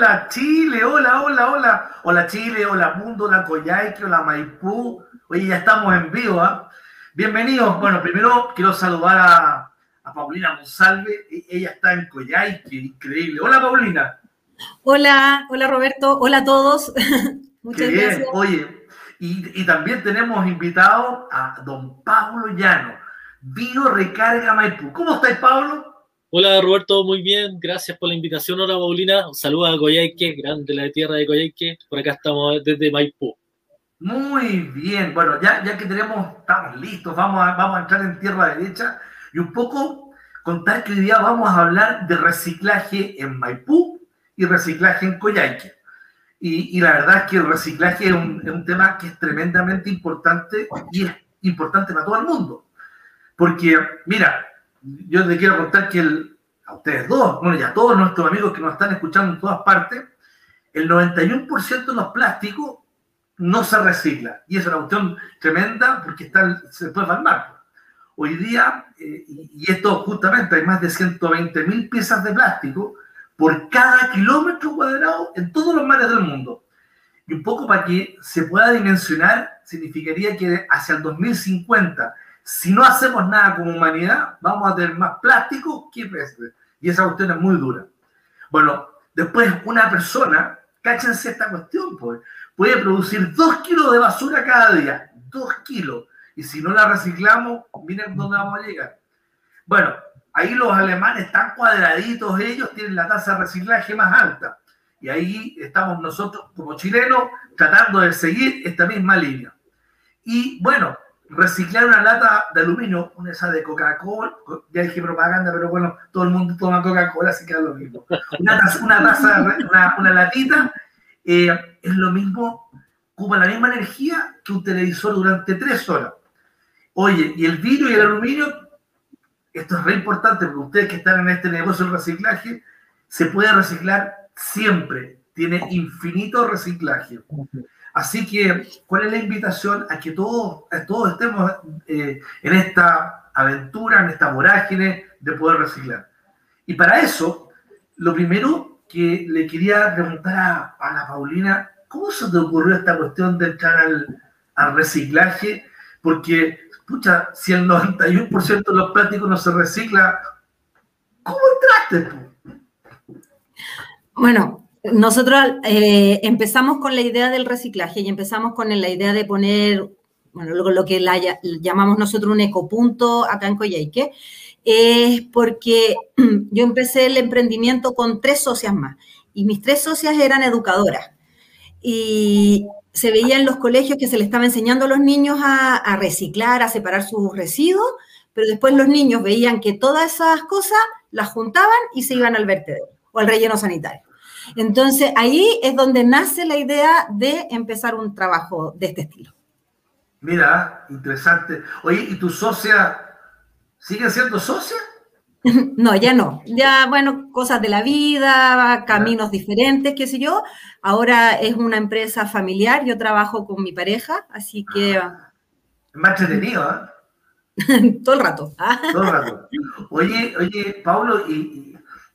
Hola Chile, hola, hola, hola. Hola Chile, hola Mundo, hola Coyhaique, hola Maipú. Oye, ya estamos en vivo, ¿ah? Bienvenidos. Bueno, primero quiero saludar a, a Paulina Monsalve. E, ella está en Coyhaique, increíble. Hola Paulina. Hola, hola Roberto, hola a todos. Muchas Qué bien. gracias. Oye, y, y, también tenemos invitado a don Pablo Llano, Bio Recarga Maipú. ¿Cómo estáis, Pablo? Hola Roberto, muy bien, gracias por la invitación. Hola Paulina, saludos a Coyhaique, grande la tierra de Coyhaique. Por acá estamos desde Maipú. Muy bien, bueno, ya, ya que tenemos, estamos listos, vamos a, vamos entrar en tierra derecha y un poco contar que hoy día vamos a hablar de reciclaje en Maipú y reciclaje en Coyhaique. Y, y la verdad es que el reciclaje es un, es un tema que es tremendamente importante y es importante para todo el mundo. Porque, mira, yo les quiero contar que el, a ustedes dos, bueno, y a todos nuestros amigos que nos están escuchando en todas partes, el 91% de los plásticos no se recicla. Y es una cuestión tremenda porque está, se puede palmar. Hoy día, eh, y esto justamente, hay más de 120 mil piezas de plástico por cada kilómetro cuadrado en todos los mares del mundo. Y un poco para que se pueda dimensionar, significaría que hacia el 2050 si no hacemos nada como humanidad, vamos a tener más plástico que peces. Y esa cuestión es muy dura. Bueno, después una persona, cáchense esta cuestión, pues, puede producir dos kilos de basura cada día. Dos kilos. Y si no la reciclamos, miren dónde vamos a llegar. Bueno, ahí los alemanes están cuadraditos, ellos tienen la tasa de reciclaje más alta. Y ahí estamos nosotros como chilenos tratando de seguir esta misma línea. Y bueno, reciclar una lata de aluminio, una esa de Coca-Cola, ya dije propaganda, pero bueno, todo el mundo toma Coca-Cola, así que es lo mismo. Una taza, una, taza, una, latita, eh, es lo mismo, ocupa la misma energía que un televisor durante tres horas. Oye, y el vidrio y el aluminio, esto es re importante, porque ustedes que están en este negocio del reciclaje, se puede reciclar siempre, tiene infinito reciclaje. Así que, ¿cuál es la invitación a que todos, todos estemos eh, en esta aventura, en esta vorágine de poder reciclar? Y para eso, lo primero que le quería preguntar a, la Paulina, ¿cómo se te ocurrió esta cuestión de entrar al, al reciclaje? Porque, escucha, si el 91% de los plásticos no se recicla, ¿cómo entraste tú? Bueno, nosotros eh, empezamos con la idea del reciclaje y empezamos con la idea de poner, bueno, lo, que llamamos nosotros un ecopunto acá en Coyhaique, es porque yo empecé el emprendimiento con tres socias más y mis tres socias eran educadoras y se veía en los colegios que se le estaba enseñando a los niños a reciclar, a separar sus residuos, pero después los niños veían que todas esas cosas las juntaban y se iban al vertedero o al relleno sanitario. Entonces, ahí es donde nace la idea de empezar un trabajo de este estilo. Mira, interesante. Oye, ¿y tu socia sigue siendo socia? No, ya no. Ya, bueno, cosas de la vida, caminos diferentes, qué sé yo. Ahora es una empresa familiar, yo trabajo con mi pareja, así que... Ah, más entretenido, ¿eh? Todo el rato. Todo el rato. Oye, oye, Pablo, y,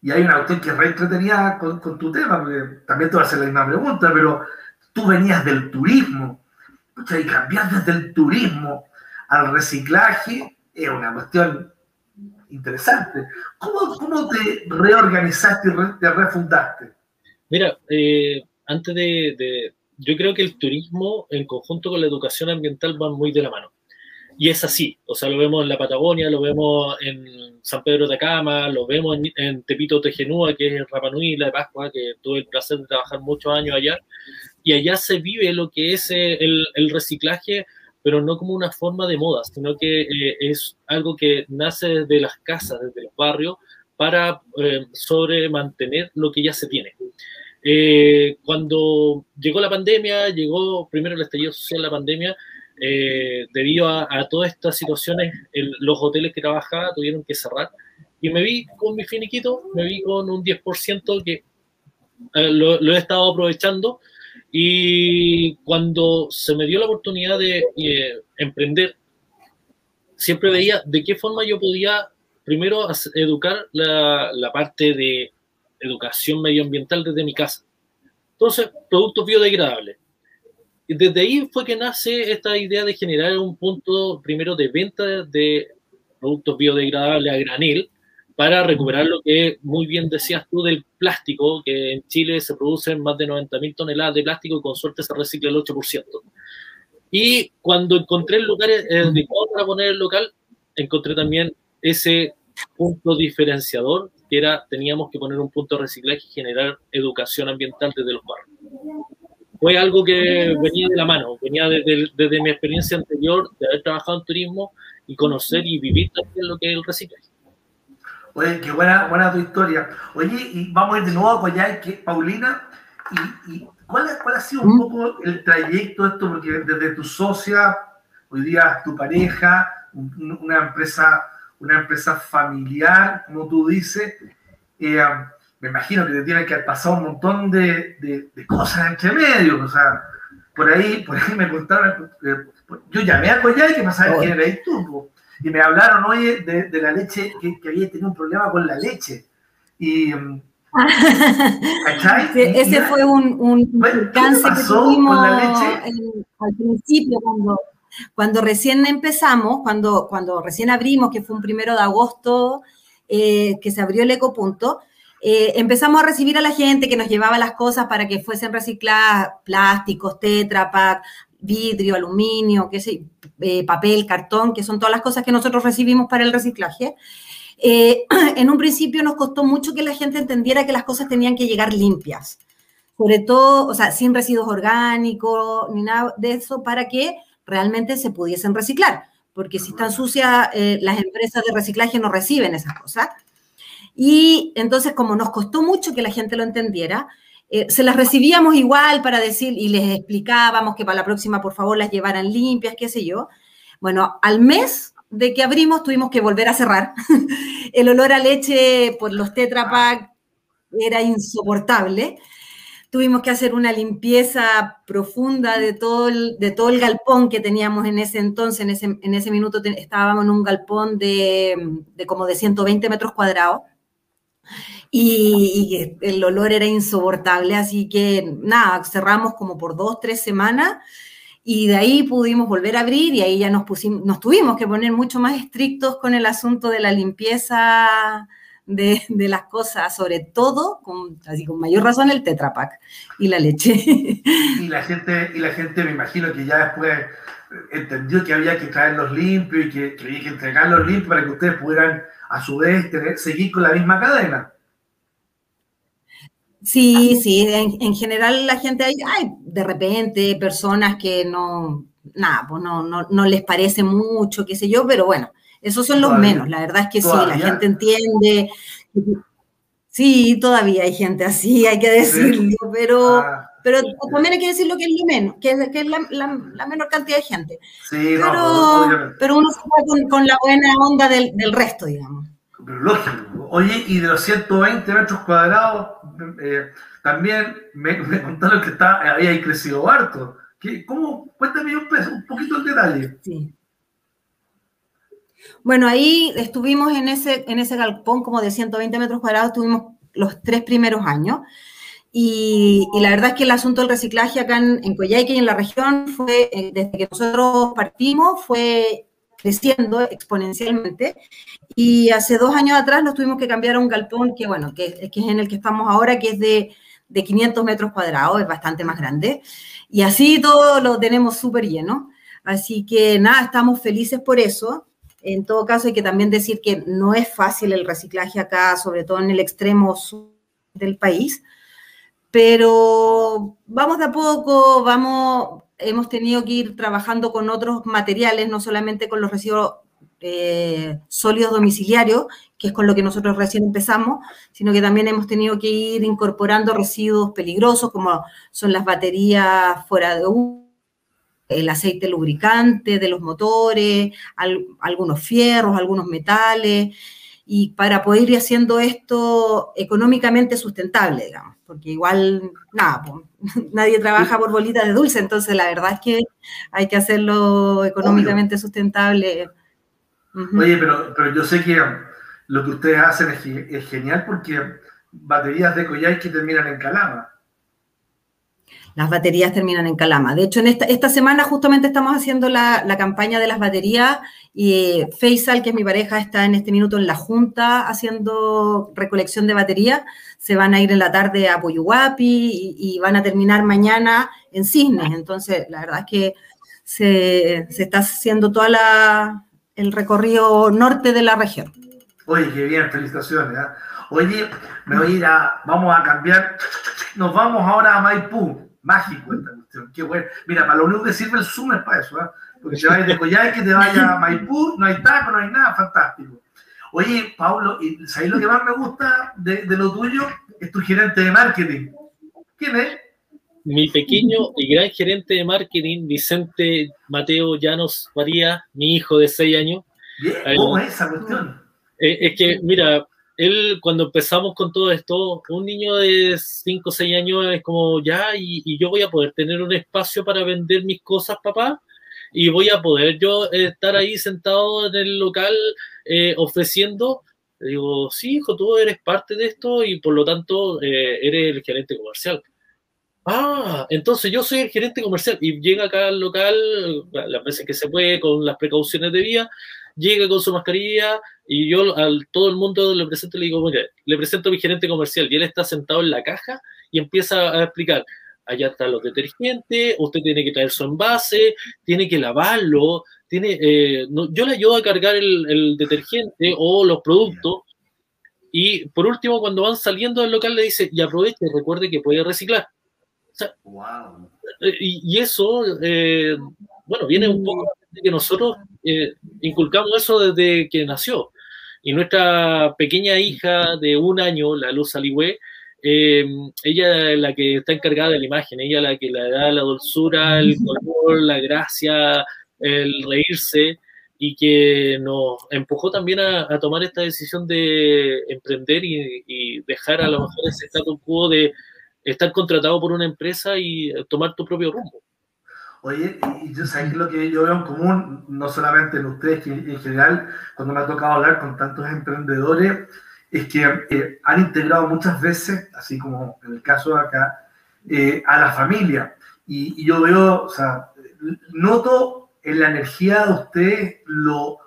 y hay una cuestión que es re entretenida con, tu tema, porque también te voy a hacer la misma pregunta, pero tú venías del turismo, y cambiar desde el turismo al reciclaje es una cuestión interesante. ¿Cómo, cómo te reorganizaste y te refundaste? Mira, eh, antes de, de, Yo creo que el turismo en conjunto con la educación ambiental van muy de la mano. Y es así, o sea, lo vemos en la Patagonia, lo vemos en San Pedro de Atacama, lo vemos en, Tepito Tejenúa, que es Rapanui, la de Pascua, que tuve el placer de trabajar muchos años allá. Y allá se vive lo que es eh, el, el reciclaje, pero no como una forma de moda, sino que eh, es algo que nace desde las casas, desde los barrios, para eh, sobre mantener lo que ya se tiene. Eh, cuando llegó la pandemia, llegó primero el estallido social, la pandemia, eh, debido a, todas estas situaciones, los hoteles que trabajaba tuvieron que cerrar. Y me vi con mi finiquito, me vi con un 10% que eh, lo, he estado aprovechando. Y cuando se me dio la oportunidad de eh, emprender, siempre veía de qué forma yo podía primero educar la, la parte de educación medioambiental desde mi casa. Entonces, productos biodegradables. Y desde ahí fue que nace esta idea de generar un punto primero de venta de productos biodegradables a granel para recuperar lo que muy bien decías tú del plástico, que en Chile se producen más de 90.000 toneladas de plástico y con suerte se recicla el 8%. Y cuando encontré el lugar adecuado para poner el local, encontré también ese punto diferenciador, que era, teníamos que poner un punto de reciclaje y generar educación ambiental desde los barrios. Fue algo que venía de la mano, venía desde, desde mi experiencia anterior de haber trabajado en turismo y conocer y vivir también lo que es el reciclaje. Oye, qué buena, buena tu historia. Oye, y vamos a ir de nuevo a Coyhaique, Paulina, y, y ¿cuál, ¿cuál, ha sido un poco el trayecto de esto? Porque desde tu socia, hoy día tu pareja, una empresa, una empresa familiar, como tú dices, eh, me imagino que te tiene que haber pasado un montón de, de, de, cosas entre medio, o sea, por ahí, por ahí me contaron, eh, yo llamé a Coyhaique para saber quién eres tú, y me hablaron, hoy de, de la leche, que, que, había tenido un problema con la leche. Y, ese fue un, un cáncer que tuvimos al principio, cuando, cuando recién empezamos, cuando, cuando recién abrimos, que fue un primero de agosto, eh, que se abrió el ecopunto, eh, empezamos a recibir a la gente que nos llevaba las cosas para que fuesen recicladas, plásticos, tetra vidrio, aluminio, qué sé, eh, papel, cartón, que son todas las cosas que nosotros recibimos para el reciclaje. Eh, en un principio nos costó mucho que la gente entendiera que las cosas tenían que llegar limpias, sobre todo, o sea, sin residuos orgánicos ni nada de eso, para que realmente se pudiesen reciclar, porque si están sucias, eh, las empresas de reciclaje no reciben esas cosas. Y entonces, como nos costó mucho que la gente lo entendiera, eh, se las recibíamos igual para decir y les explicábamos que para la próxima, por favor, las llevaran limpias, qué sé yo. Bueno, al mes de que abrimos tuvimos que volver a cerrar. el olor a leche por los Tetra era insoportable. Tuvimos que hacer una limpieza profunda de todo el, de todo el galpón que teníamos en ese entonces. En ese, en ese minuto estábamos en un galpón de, de como de 120 metros cuadrados y, el olor era insoportable, así que nada, cerramos como por dos, tres semanas y de ahí pudimos volver a abrir y ahí ya nos, pusimos, nos tuvimos que poner mucho más estrictos con el asunto de la limpieza de, las cosas, sobre todo, con, así con mayor razón, el Tetra Pak y la leche. Y la gente, y la gente me imagino que ya después entendió que había que traerlos limpios y que, que había que entregarlos limpios para que ustedes pudieran a su vez tener, seguir con la misma cadena. Sí, sí, en, general la gente hay, hay, de repente personas que no, nada, pues no, no, no, les parece mucho, qué sé yo, pero bueno, esos son los menos, la verdad es que sí, la gente entiende. Sí, todavía hay gente así, hay que decirlo, pero, ah, pero también hay que decir lo que es lo menos, que es, que es la, la, menor cantidad de gente. Sí, pero, no, pero uno se va con, con, la buena onda del, del resto, digamos. Pero lógico. Oye, y de los 120 metros cuadrados, eh, también me, me, contaron que está, había crecido harto. ¿Qué, ¿Cómo? Cuéntame un, un, poquito el detalle. Sí. Bueno, ahí estuvimos en ese, en ese galpón como de 120 metros cuadrados, estuvimos los tres primeros años. Y, y, la verdad es que el asunto del reciclaje acá en, en Coyhaique y en la región fue, eh, desde que nosotros partimos, fue creciendo exponencialmente. Y hace dos años atrás nos tuvimos que cambiar a un galpón que, bueno, que, que es en el que estamos ahora, que es de, de 500 metros cuadrados, es bastante más grande. Y así todo lo tenemos súper lleno. Así que nada, estamos felices por eso. En todo caso, hay que también decir que no es fácil el reciclaje acá, sobre todo en el extremo sur del país. Pero vamos de a poco, vamos, hemos tenido que ir trabajando con otros materiales, no solamente con los residuos eh, sólidos domiciliarios, que es con lo que nosotros recién empezamos, sino que también hemos tenido que ir incorporando residuos peligrosos como son las baterías fuera de uso, el aceite lubricante de los motores, al, algunos fierros, algunos metales, y para poder ir haciendo esto económicamente sustentable, digamos, porque igual, nada, pues, nadie trabaja por bolitas de dulce, entonces la verdad es que hay que hacerlo económicamente Obvio. sustentable. Uh -huh. Oye, pero, pero yo sé que lo que ustedes hacen es, es, genial porque baterías de Coyhai que terminan en Calama. Las baterías terminan en Calama. De hecho, en esta, esta semana justamente estamos haciendo la, la campaña de las baterías y Faisal, que es mi pareja, está en este minuto en la Junta haciendo recolección de baterías. Se van a ir en la tarde a Poyuapi y, van a terminar mañana en Cisnes. Entonces, la verdad es que se, se está haciendo todo el recorrido norte de la región. Oye, qué bien, felicitaciones. ¿eh? Oye, me voy a ir a, vamos a cambiar, nos vamos ahora a Maipú. Mágico esta cuestión, qué bueno. Mira, para lo único que sirve el Zoom es para eso, ¿eh? porque te vayas de Coyhai, que te vaya a Maipú, no hay taco, no hay nada, fantástico. Oye, Pablo, ¿sabes lo que más me gusta de, de lo tuyo? Es tu gerente de marketing. ¿Quién es? mi pequeño y gran gerente de marketing, Vicente Mateo Llanos María, mi hijo de 6 años. ¿Cómo es esa cuestión? Eh, es que, mira, él cuando empezamos con todo esto, un niño de 5 o 6 años es como, ya, y, y, yo voy a poder tener un espacio para vender mis cosas, papá, y voy a poder yo estar ahí sentado en el local eh, ofreciendo. Le digo, sí, hijo, tú eres parte de esto y por lo tanto eh, eres el gerente comercial. Ah, entonces yo soy el gerente comercial y llega acá al local, las veces que se puede, con las precauciones de vía, llega con su mascarilla y yo a todo el mundo le presento y le digo, mire, le presento a mi gerente comercial y él está sentado en la caja y empieza a explicar, allá están los detergentes, usted tiene que traer su envase, tiene que lavarlo, tiene, eh, no, yo le ayudo a cargar el, el detergente o los productos y por último cuando van saliendo del local le dice, y aproveche, recuerde que puede reciclar. O sea, wow. y, y, eso, eh, bueno, viene un poco de que nosotros eh, inculcamos eso desde que nació. Y nuestra pequeña hija de un año, la Luz Aliwe, eh, ella es la que está encargada de la imagen, ella es la que le da la dulzura, el color, la gracia, el reírse y que nos empujó también a, a tomar esta decisión de emprender y, y, dejar a lo mejor ese status quo de estar contratado por una empresa y tomar tu propio rumbo. Oye, y yo sé que lo que yo veo en común, no solamente en ustedes, que en general, cuando me ha tocado hablar con tantos emprendedores, es que eh, han integrado muchas veces, así como en el caso de acá, eh, a la familia. Y, y, yo veo, o sea, noto en la energía de ustedes lo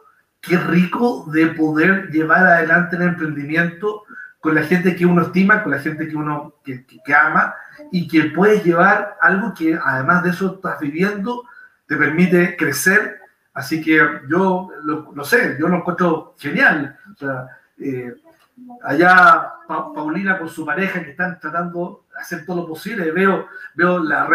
que rico de poder llevar adelante el emprendimiento con la gente que uno estima, con la gente que uno que, que, que, ama y que puedes llevar algo que además de eso estás viviendo, te permite crecer. Así que yo lo, lo sé, yo lo encuentro genial. O sea, eh, allá pa Paulina con su pareja que están tratando de hacer todo lo posible. Veo, veo la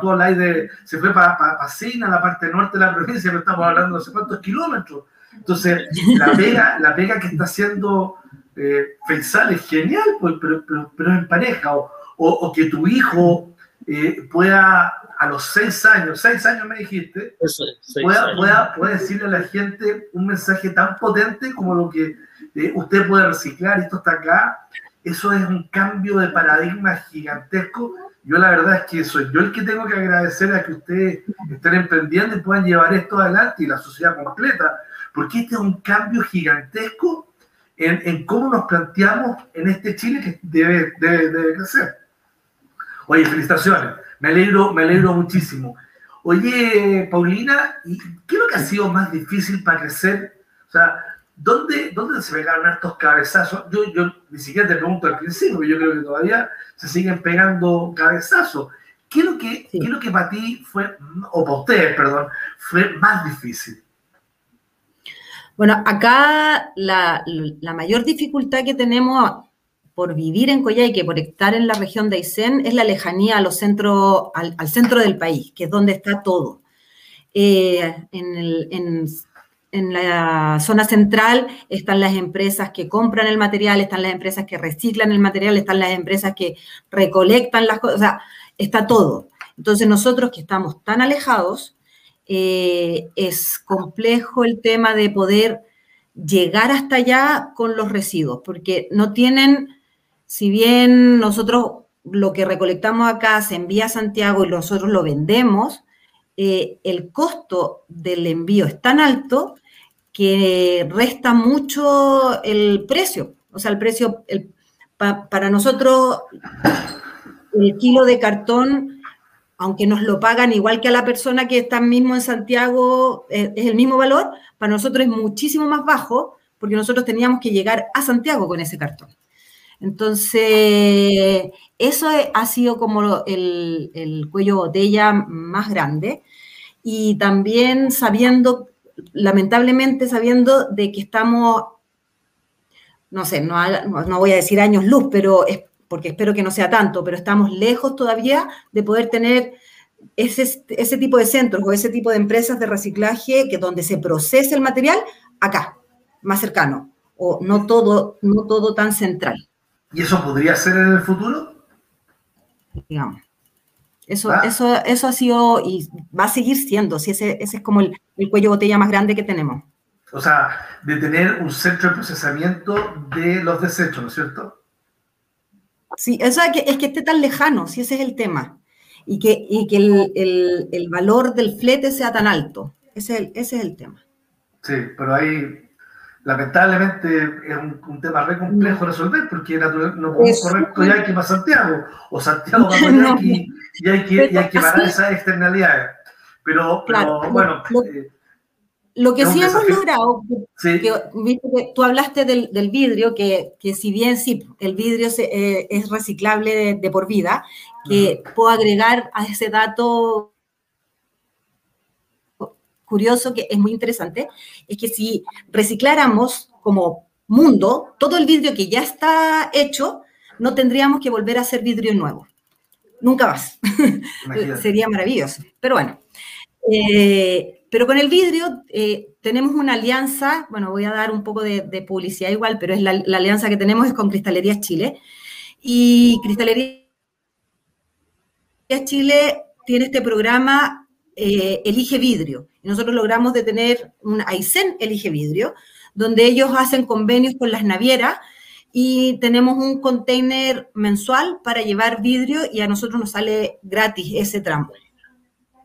todo la de, se fue para pa, pa Sina, la parte norte de la provincia, pero estamos hablando de no sé cuántos kilómetros. Entonces, la pega, la pega que está haciendo eh, Faisal es genial, pues, pero, pero, pero, en pareja, o, o, o que tu hijo eh, pueda a los seis años, seis años me dijiste, Eso, pueda, años. pueda, pueda, decirle a la gente un mensaje tan potente como lo que eh, usted puede reciclar, esto está acá, eso es un cambio de paradigma gigantesco. Yo la verdad es que soy yo el que tengo que agradecer a que ustedes estén emprendiendo y puedan llevar esto adelante y la sociedad completa, porque este es un cambio gigantesco en, en, cómo nos planteamos en este Chile que debe, debe, debe crecer. Oye, felicitaciones. Me alegro, me alegro muchísimo. Oye, Paulina, ¿qué es lo que ha sido más difícil para crecer? O sea, ¿dónde, dónde se pegaron estos cabezazos? Yo, yo ni siquiera te pregunto al principio, yo creo que todavía se siguen pegando cabezazos. ¿Qué es lo que, sí. ¿qué es lo que para ti fue, o para ustedes, perdón, fue más difícil? Bueno, acá la, la, mayor dificultad que tenemos por vivir en Coyhaique, por estar en la región de Aysén, es la lejanía a los centros, al, al centro del país, que es donde está todo. Eh, en, el, en, en, la zona central están las empresas que compran el material, están las empresas que reciclan el material, están las empresas que recolectan las cosas, o sea, está todo. Entonces nosotros que estamos tan alejados, eh, es complejo el tema de poder llegar hasta allá con los residuos, porque no tienen, si bien nosotros lo que recolectamos acá se envía a Santiago y nosotros lo vendemos, eh, el costo del envío es tan alto que resta mucho el precio. O sea, el precio, para nosotros, el kilo de cartón, aunque nos lo pagan igual que a la persona que está mismo en Santiago, eh, es el mismo valor, para nosotros es muchísimo más bajo porque nosotros teníamos que llegar a Santiago con ese cartón. Entonces, eso ha sido como el, el cuello botella más grande y también sabiendo, lamentablemente sabiendo de que estamos, no sé, no, no voy a decir años luz, pero es porque espero que no sea tanto, pero estamos lejos todavía de poder tener ese, ese tipo de centros o ese tipo de empresas de reciclaje que donde se procese el material acá, más cercano, o no todo, no todo tan central. ¿Y eso podría ser en el futuro? Digamos. Eso, ah. eso, eso ha sido y va a seguir siendo, si ese, ese es como el, el cuello botella más grande que tenemos. O sea, de tener un centro de procesamiento de los desechos, ¿no es cierto? Sí, o sea, que, es que esté tan lejano, si ese es el tema. Y que, y que el, el, el, valor del flete sea tan alto. Ese es el, ese es el tema. Sí, pero ahí lamentablemente es un, tema re complejo de resolver porque no podemos correr Coyhaique para Santiago o Santiago para Coyhaique y hay que, y hay que parar esas externalidades. Pero, pero bueno. Lo, eh, que sí hemos logrado, que, tú hablaste del, del vidrio, que, que, si bien sí, el vidrio eh, es reciclable de, por vida, que puedo agregar a ese dato curioso que es muy interesante, es que si recicláramos como mundo todo el vidrio que ya está hecho, no tendríamos que volver a hacer vidrio nuevo. Nunca más. Sería maravilloso. Pero bueno. Eh, pero con el vidrio eh, tenemos una alianza, bueno, voy a dar un poco de, publicidad igual, pero es la, alianza que tenemos es con Cristalerías Chile. Y Cristalerías Chile tiene este programa eh, Elige Vidrio. Nosotros logramos detener un Aysén Elige Vidrio, donde ellos hacen convenios con las navieras y tenemos un container mensual para llevar vidrio y a nosotros nos sale gratis ese tramo.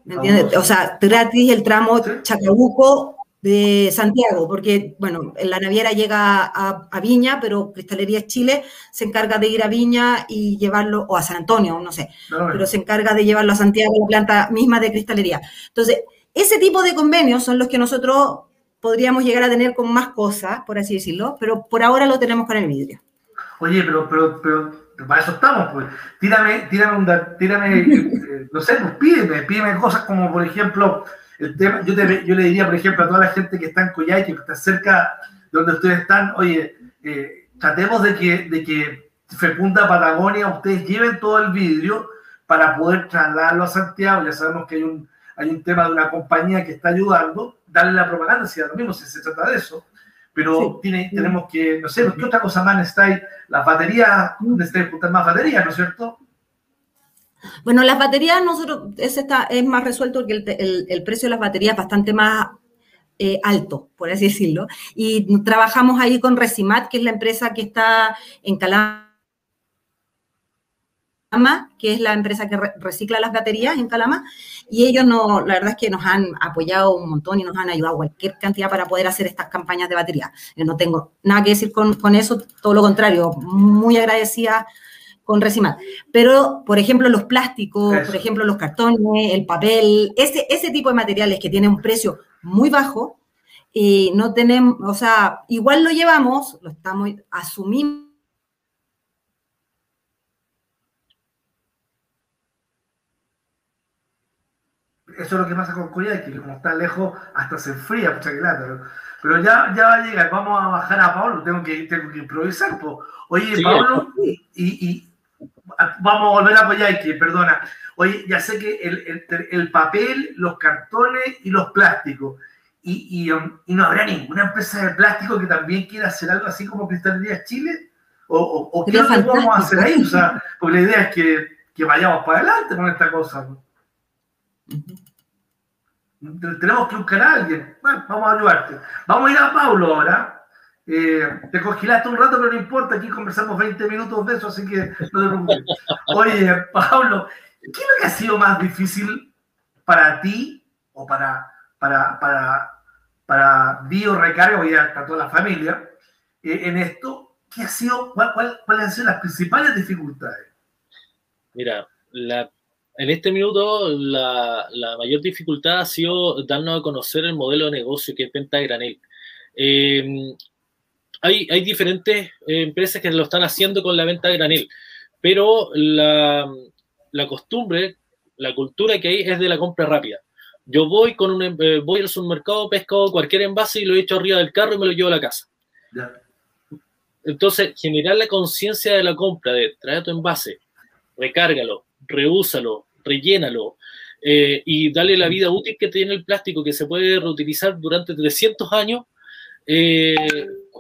¿Me entiendes? O sea, gratis el tramo Chacabuco de Santiago, porque, bueno, la naviera llega a, Viña, pero Cristalería Chile se encarga de ir a Viña y llevarlo, o a San Antonio, no sé, pero se encarga de llevarlo a Santiago, la planta misma de cristalería. Entonces, ese tipo de convenios son los que nosotros podríamos llegar a tener con más cosas, por así decirlo, pero por ahora lo tenemos con el vidrio. Oye, pero, pero, pero para eso estamos, pues. Tírame, tírame, un, tírame eh, no sé, pues pídeme, pídeme cosas como, por ejemplo, el tema, yo, yo le diría, por ejemplo, a toda la gente que está en Coyhaique, que está cerca de donde ustedes están, oye, eh, tratemos de que, de que Fecunda Patagonia, ustedes lleven todo el vidrio para poder trasladarlo a Santiago. Ya sabemos que hay un, hay un tema de una compañía que está ayudando, darle la propaganda, si a lo mismo si se trata de eso. Pero tiene, tenemos que, no sé, ¿qué otra cosa más necesitáis? Las baterías, necesitáis juntar más baterías, ¿no es cierto? Bueno, las baterías, nosotros, ese está, es más resuelto porque el, el, precio de las baterías es bastante más eh, alto, por así decirlo. Y trabajamos ahí con Resimat, que es la empresa que está en Calama, que es la empresa que recicla las baterías en Calama, y ellos no, la verdad es que nos han apoyado un montón y nos han ayudado cualquier cantidad para poder hacer estas campañas de batería. Yo no tengo nada que decir con, con eso, todo lo contrario, muy agradecida con Resimat. Pero, por ejemplo, los plásticos, por ejemplo, los cartones, el papel, ese, ese tipo de materiales que tienen un precio muy bajo, y no tenemos, o sea, igual lo llevamos, lo estamos, asumimos. Eso es lo que pasa con Coyhaique, que como está lejos, hasta se enfría mucha pero, pero ya, ya va a llegar, vamos a bajar a Pablo, tengo que, tengo que improvisar. Oye, Pablo, y vamos a volver a apoyar que, perdona. Oye, ya sé que el, el, papel, los cartones y los plásticos. Y, y, um, y, no habrá ninguna empresa de plástico que también quiera hacer algo así como Cristalería Chile. ¿O, o, o qué vamos a hacer ahí? O sea, porque la idea es que, que vayamos para adelante con esta cosa. Tenemos que buscar a alguien. Bueno, vamos a ayudarte. Vamos a ir a Paulo ahora. Eh, te congelaste un rato, pero no importa, aquí conversamos 20 minutos de eso, así que no te preocupes. Oye, Pablo, ¿qué es lo que ha sido más difícil para ti o para, para, para, para Recarga, voy a toda la familia, eh, en esto? ¿qué ha sido, cuál, cuáles han sido las principales dificultades? Mira, la, en este minuto la, la, mayor dificultad ha sido darnos a conocer el modelo de negocio que es venta de granel. Eh, hay, hay, diferentes eh, empresas que lo están haciendo con la venta de granel, pero la, la costumbre, la cultura que hay es de la compra rápida. Yo voy con un, eh, voy al supermercado, pesco cualquier envase y lo echo arriba del carro y me lo llevo a la casa. Entonces, generar la conciencia de la compra, de traer tu envase, recárgalo, reúsalo, rellénalo eh, y darle la vida útil que tiene el plástico que se puede reutilizar durante 300 años, eh,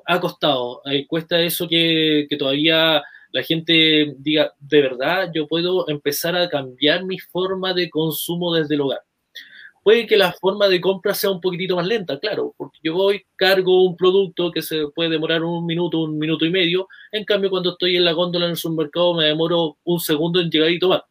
ha costado. Eh, cuesta eso que, que todavía la gente diga, de verdad, yo puedo empezar a cambiar mi forma de consumo desde el hogar puede que la forma de compra sea un poquitito más lenta, claro, porque yo voy, cargo un producto que se puede demorar un minuto, un minuto y medio, en cambio cuando estoy en la góndola en el supermercado me demoro un segundo en llegar y tomar.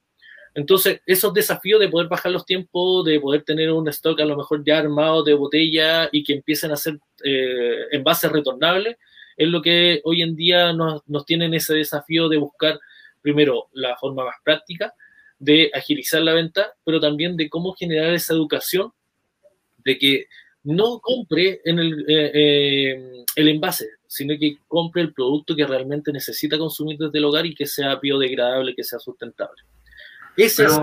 Entonces, esos desafíos de poder bajar los tiempos, de poder tener un stock a lo mejor ya armado de botella y que empiecen a ser eh, envases retornables, es lo que hoy en día nos, tienen ese desafío de buscar primero la forma más práctica, de agilizar la venta, pero también de cómo generar esa educación de que no compre en el, eh, eh, el envase, sino que compre el producto que realmente necesita consumir desde el hogar y que sea biodegradable, que sea sustentable. Ese es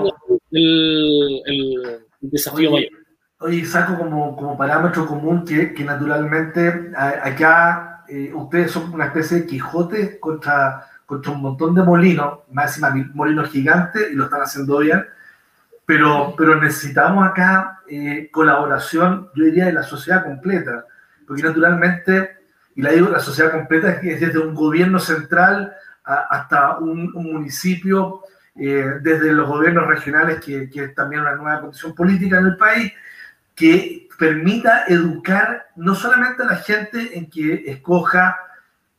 el, el, desafío oye, mayor. Oye, saco como, como parámetro común que, que naturalmente acá eh, ustedes son una especie de Quijote contra contra un montón de molinos, más molinos gigantes, y lo están haciendo bien, pero, pero necesitamos acá eh, colaboración, yo diría, de la sociedad completa, porque naturalmente, y la digo, la sociedad completa es desde un gobierno central hasta un, municipio, eh, desde los gobiernos regionales, que, que es también una nueva condición política en el país, que permita educar no solamente a la gente en que escoja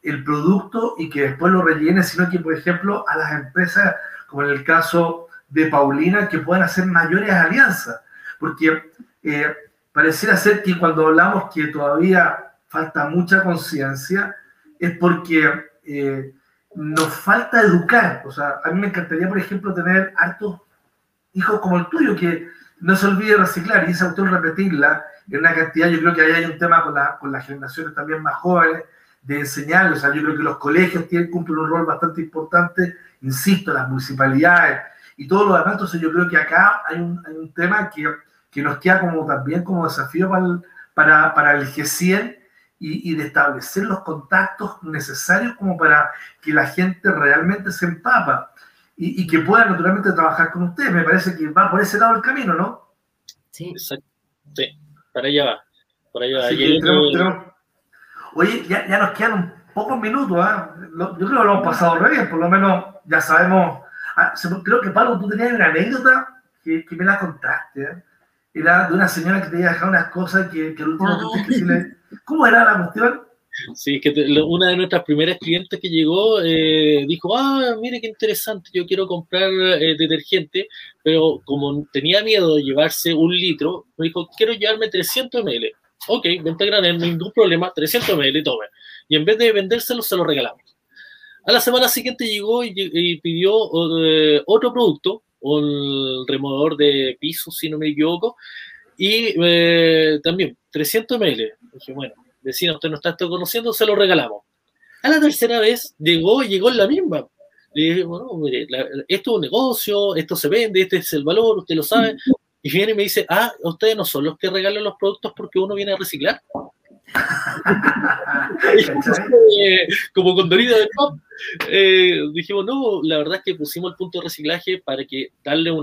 el producto y que después lo rellene, sino que, por ejemplo, a las empresas, como en el caso de Paulina, que puedan hacer mayores alianzas. Porque eh, pareciera ser que cuando hablamos que todavía falta mucha conciencia, es porque eh, nos falta educar. O sea, a mí me encantaría, por ejemplo, tener hartos hijos como el tuyo, que no se olvide reciclar y esa cuestión repetirla en una cantidad. Yo creo que ahí hay un tema con, la, con las generaciones también más jóvenes de enseñar, o sea, yo creo que los colegios tienen, cumplen un rol bastante importante, insisto, las municipalidades y todo lo demás, entonces yo creo que acá hay un, hay un tema que, que, nos queda como también como desafío para el, para, para el G100 y, y, de establecer los contactos necesarios como para que la gente realmente se empapa y, y, que pueda naturalmente trabajar con ustedes. Me parece que va por ese lado el camino, ¿no? Sí, exacto. Sí, para allá va. Por allá va. tenemos, Oye, ya, ya nos quedan pocos minutos, ¿eh? yo creo que lo hemos pasado re bien, por lo menos ya sabemos. Ah, creo que Pablo, tú tenías una anécdota que, que me la contaste. ¿eh? Era de una señora que te había dejado unas cosas que, que el último que, que le... ¿Cómo era la cuestión? Sí, que te, una de nuestras primeras clientes que llegó eh, dijo, ah, mire qué interesante, yo quiero comprar eh, detergente, pero como tenía miedo de llevarse un litro, me dijo, quiero llevarme 300 ml ok, venta granel, ningún problema, 300 ml, tome. Y en vez de vendérselo, se lo regalamos. A la semana siguiente llegó y, pidió eh, otro producto, un removedor de piso, si no me equivoco, y eh, también 300 ml. Dije, bueno, vecino, usted no está conociendo, se lo regalamos. A la tercera vez llegó llegó la misma. Le dije, bueno, mire, esto es un negocio, esto se vende, este es el valor, usted lo sabe, y viene y me dice, ah, ustedes no son los que regalan los productos porque uno viene a reciclar. Como con Dorita del Pop, eh, dijimos, no, la verdad es que pusimos el punto de reciclaje para que darle una